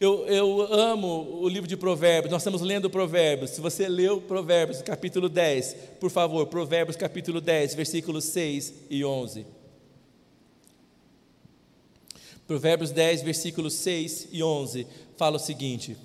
Eu, eu, amo o livro de Provérbios, nós estamos lendo Provérbios. Se você leu Provérbios, capítulo 10, por favor, Provérbios, capítulo 10, versículos 6 e 11. Provérbios 10, versículos 6 e 11, fala o seguinte: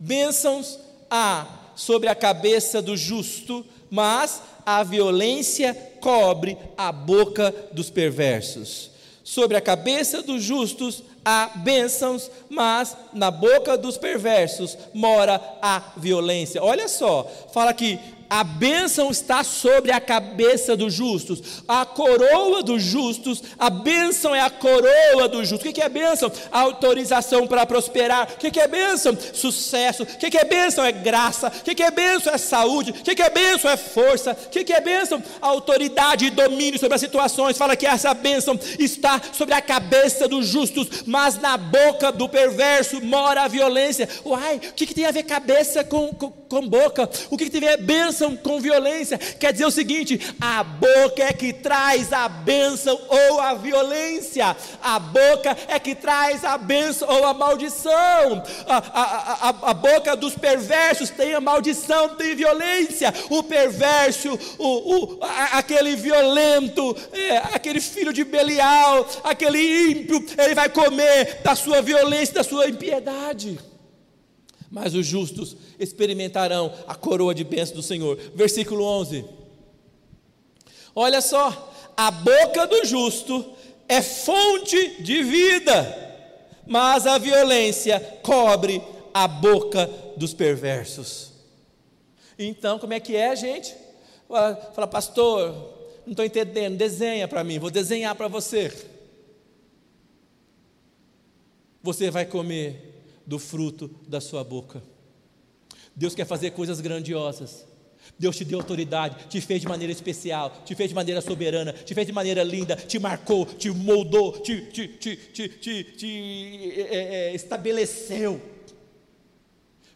Bênçãos há sobre a cabeça do justo, mas a violência cobre a boca dos perversos. Sobre a cabeça dos justos há bênçãos, mas na boca dos perversos mora a violência. Olha só, fala que a bênção está sobre a cabeça dos justos, a coroa dos justos, a bênção é a coroa dos justos. O que é bênção? Autorização para prosperar. O que é bênção? Sucesso. O que é bênção? É graça. O que é bênção? É saúde. O que é bênção? É força. O que é bênção? Autoridade e domínio sobre as situações. Fala que essa bênção está sobre a cabeça dos justos, mas na boca do perverso mora a violência. Uai, o que, tem a ver cabeça com, com, com boca? O que, que tem a ver bênção? Bênção com violência. Quer dizer o seguinte: a boca é que traz a bênção ou a violência, a boca é que traz a bênção ou a maldição. A, a, a, a boca dos perversos tem a maldição, tem violência. O perverso, o, o, aquele violento, é, aquele filho de Belial, aquele ímpio, ele vai comer da sua violência, da sua impiedade mas os justos experimentarão a coroa de bênção do Senhor. Versículo 11. Olha só, a boca do justo é fonte de vida, mas a violência cobre a boca dos perversos. Então, como é que é, gente? Fala, pastor, não estou entendendo, desenha para mim, vou desenhar para você. Você vai comer do fruto da sua boca. Deus quer fazer coisas grandiosas. Deus te deu autoridade, te fez de maneira especial, te fez de maneira soberana, te fez de maneira linda, te marcou, te moldou, te, te, te, te, te, te é, é, estabeleceu.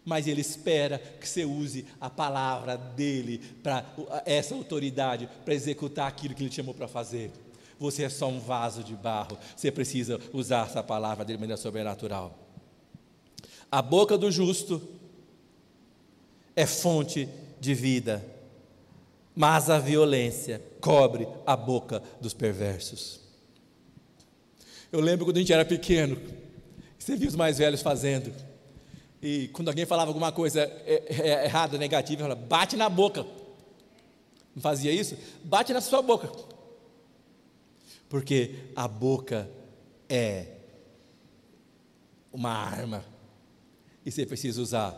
Mas Ele espera que você use a palavra dele para essa autoridade, para executar aquilo que Ele te chamou para fazer. Você é só um vaso de barro, você precisa usar essa palavra dele de maneira sobrenatural. A boca do justo é fonte de vida, mas a violência cobre a boca dos perversos. Eu lembro quando a gente era pequeno, você via os mais velhos fazendo, e quando alguém falava alguma coisa é, é, errada, negativa, falava, bate na boca. Não fazia isso? Bate na sua boca. Porque a boca é uma arma. E você precisa usar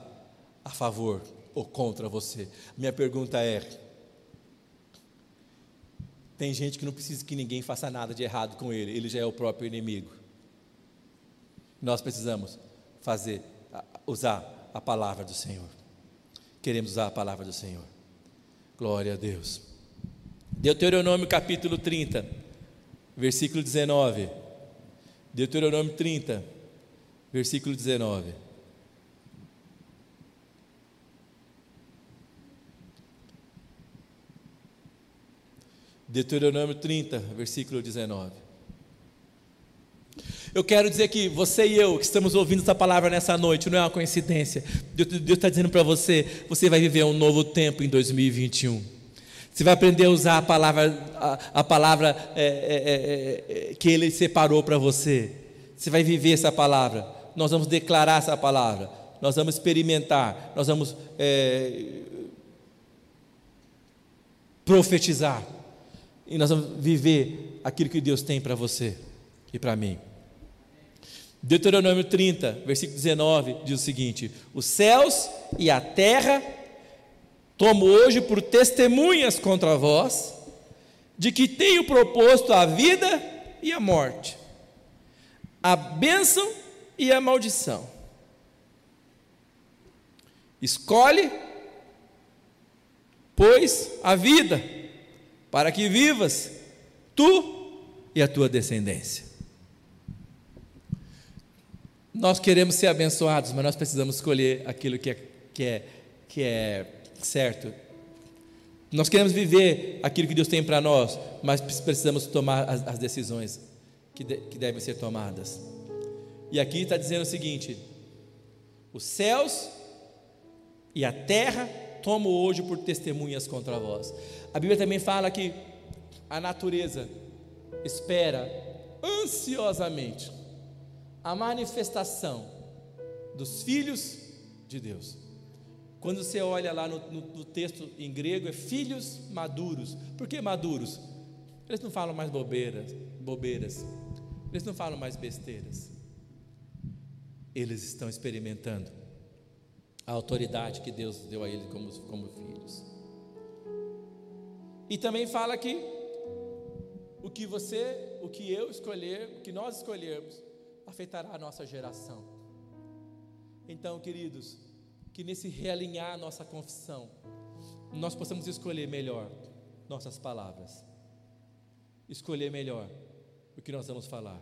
a favor ou contra você. Minha pergunta é: tem gente que não precisa que ninguém faça nada de errado com ele, ele já é o próprio inimigo. Nós precisamos fazer, usar a palavra do Senhor. Queremos usar a palavra do Senhor. Glória a Deus. Deuteronômio capítulo 30, versículo 19. Deuteronômio 30, versículo 19. Deuteronômio 30, versículo 19. Eu quero dizer que você e eu que estamos ouvindo essa palavra nessa noite, não é uma coincidência. Deus está dizendo para você: você vai viver um novo tempo em 2021. Você vai aprender a usar a palavra, a, a palavra é, é, é, que Ele separou para você. Você vai viver essa palavra. Nós vamos declarar essa palavra. Nós vamos experimentar. Nós vamos é, profetizar e nós vamos viver aquilo que Deus tem para você e para mim. Deuteronômio 30, versículo 19, diz o seguinte: Os céus e a terra tomo hoje por testemunhas contra vós, de que tenho proposto a vida e a morte, a bênção e a maldição. Escolhe, pois, a vida para que vivas tu e a tua descendência. Nós queremos ser abençoados, mas nós precisamos escolher aquilo que é, que é, que é certo. Nós queremos viver aquilo que Deus tem para nós, mas precisamos tomar as, as decisões que, de, que devem ser tomadas. E aqui está dizendo o seguinte: os céus e a terra tomo hoje por testemunhas contra vós. A Bíblia também fala que a natureza espera ansiosamente a manifestação dos filhos de Deus. Quando você olha lá no, no, no, texto em grego, é filhos maduros. Por que maduros? Eles não falam mais bobeiras, bobeiras. Eles não falam mais besteiras. Eles estão experimentando a autoridade que Deus deu a eles como, como filhos. E também fala que o que você, o que eu escolher, o que nós escolhermos, afetará a nossa geração. Então, queridos, que nesse realinhar nossa confissão, nós possamos escolher melhor nossas palavras, escolher melhor o que nós vamos falar.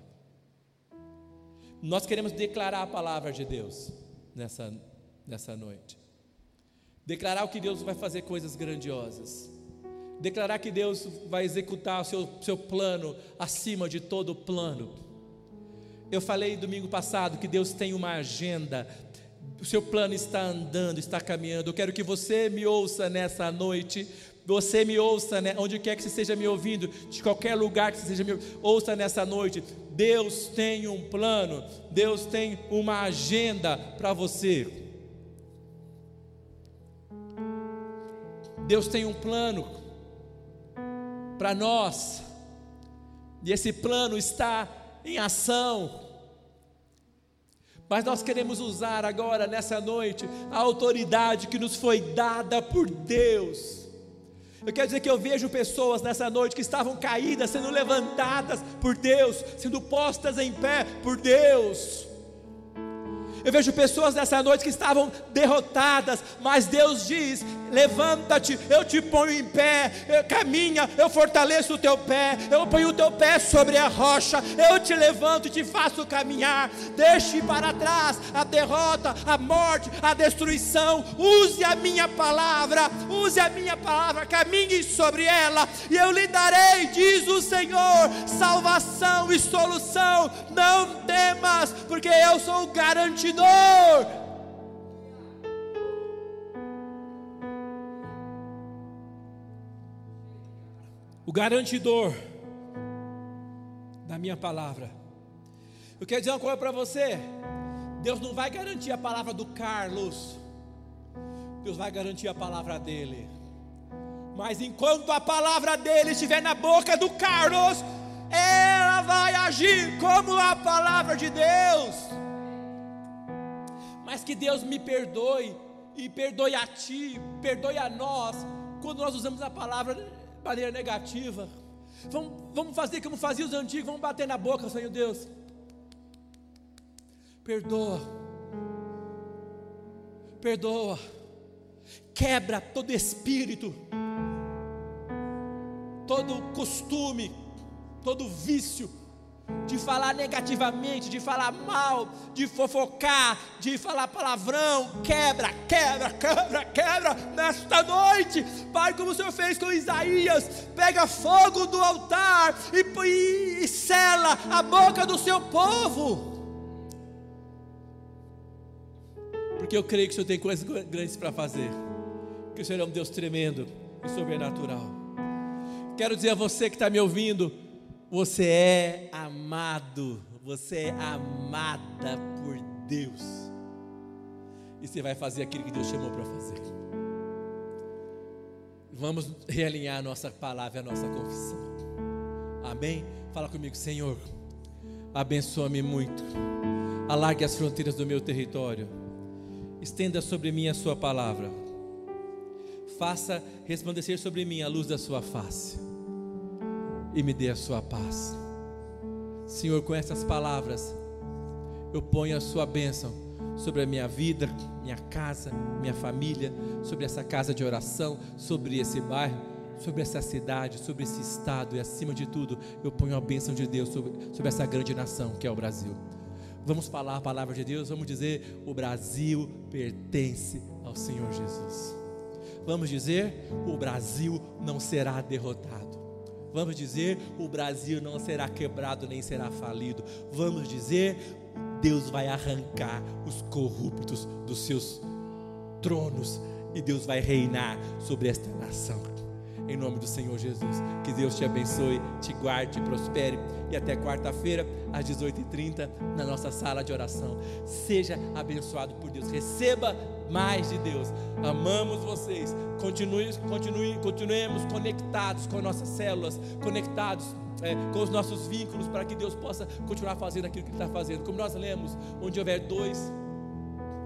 Nós queremos declarar a palavra de Deus nessa, nessa noite, declarar o que Deus vai fazer coisas grandiosas declarar que Deus vai executar o seu, seu plano acima de todo plano. Eu falei domingo passado que Deus tem uma agenda, o seu plano está andando, está caminhando. Eu quero que você me ouça nessa noite, você me ouça, né, onde quer que você esteja me ouvindo, de qualquer lugar que você esteja me ouvindo, ouça nessa noite. Deus tem um plano, Deus tem uma agenda para você. Deus tem um plano para nós, e esse plano está em ação. mas nós queremos usar agora, nessa noite, a autoridade que nos foi dada por Deus. Eu quero dizer que eu vejo pessoas nessa noite que estavam caídas, sendo levantadas por Deus, sendo postas em pé por Deus. Eu vejo pessoas nessa noite que estavam derrotadas, mas Deus diz: levanta-te, eu te ponho em pé, eu, caminha, eu fortaleço o teu pé, eu ponho o teu pé sobre a rocha, eu te levanto e te faço caminhar. Deixe para trás a derrota, a morte, a destruição. Use a minha palavra, use a minha palavra, caminhe sobre ela, e eu lhe darei, diz o Senhor, salvação e solução. Não temas, porque eu sou o garantidor O garantidor da minha palavra. Eu quero dizer uma coisa para você. Deus não vai garantir a palavra do Carlos. Deus vai garantir a palavra dele. Mas enquanto a palavra dele estiver na boca do Carlos, ela vai agir como a palavra de Deus mas que Deus me perdoe e perdoe a ti, perdoe a nós, quando nós usamos a palavra maneira negativa. Vamos, vamos fazer como faziam os antigos, vamos bater na boca, Senhor Deus. Perdoa, perdoa, quebra todo espírito, todo costume, todo vício de falar negativamente, de falar mal, de fofocar, de falar palavrão, quebra, quebra, quebra, quebra nesta noite, Pai, como o Senhor fez com Isaías, pega fogo do altar e, e, e sela a boca do seu povo. Porque eu creio que o Senhor tem coisas grandes para fazer, que o Senhor é um Deus tremendo e sobrenatural. Quero dizer a você que está me ouvindo, você é amado, você é amada por Deus. E você vai fazer aquilo que Deus chamou para fazer. Vamos realinhar a nossa palavra, a nossa confissão. Amém? Fala comigo, Senhor. Abençoa-me muito. Alargue as fronteiras do meu território. Estenda sobre mim a sua palavra. Faça resplandecer sobre mim a luz da sua face e me dê a sua paz. Senhor, com essas palavras, eu ponho a sua bênção sobre a minha vida, minha casa, minha família, sobre essa casa de oração, sobre esse bairro, sobre essa cidade, sobre esse estado e acima de tudo, eu ponho a bênção de Deus sobre, sobre essa grande nação que é o Brasil. Vamos falar a palavra de Deus, vamos dizer: o Brasil pertence ao Senhor Jesus. Vamos dizer: o Brasil não será derrotado. Vamos dizer: o Brasil não será quebrado nem será falido. Vamos dizer: Deus vai arrancar os corruptos dos seus tronos e Deus vai reinar sobre esta nação. Em nome do Senhor Jesus. Que Deus te abençoe, te guarde, te prospere. E até quarta-feira, às 18h30, na nossa sala de oração. Seja abençoado por Deus. Receba mais de Deus. Amamos vocês. Continue, continue, continuemos conectados com nossas células, conectados é, com os nossos vínculos, para que Deus possa continuar fazendo aquilo que Ele está fazendo. Como nós lemos, onde houver dois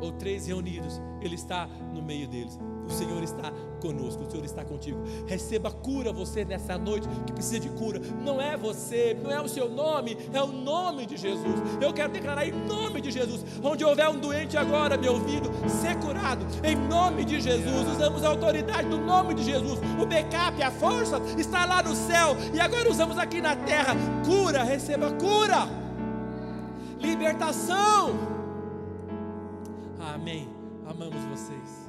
ou três reunidos, Ele está no meio deles. O Senhor está conosco, o Senhor está contigo. Receba cura você nessa noite que precisa de cura. Não é você, não é o seu nome, é o nome de Jesus. Eu quero declarar em nome de Jesus, onde houver um doente agora me ouvindo, ser curado em nome de Jesus. Usamos a autoridade do nome de Jesus. O backup, a força está lá no céu e agora usamos aqui na terra. Cura, receba cura. Libertação. Amém. Amamos vocês.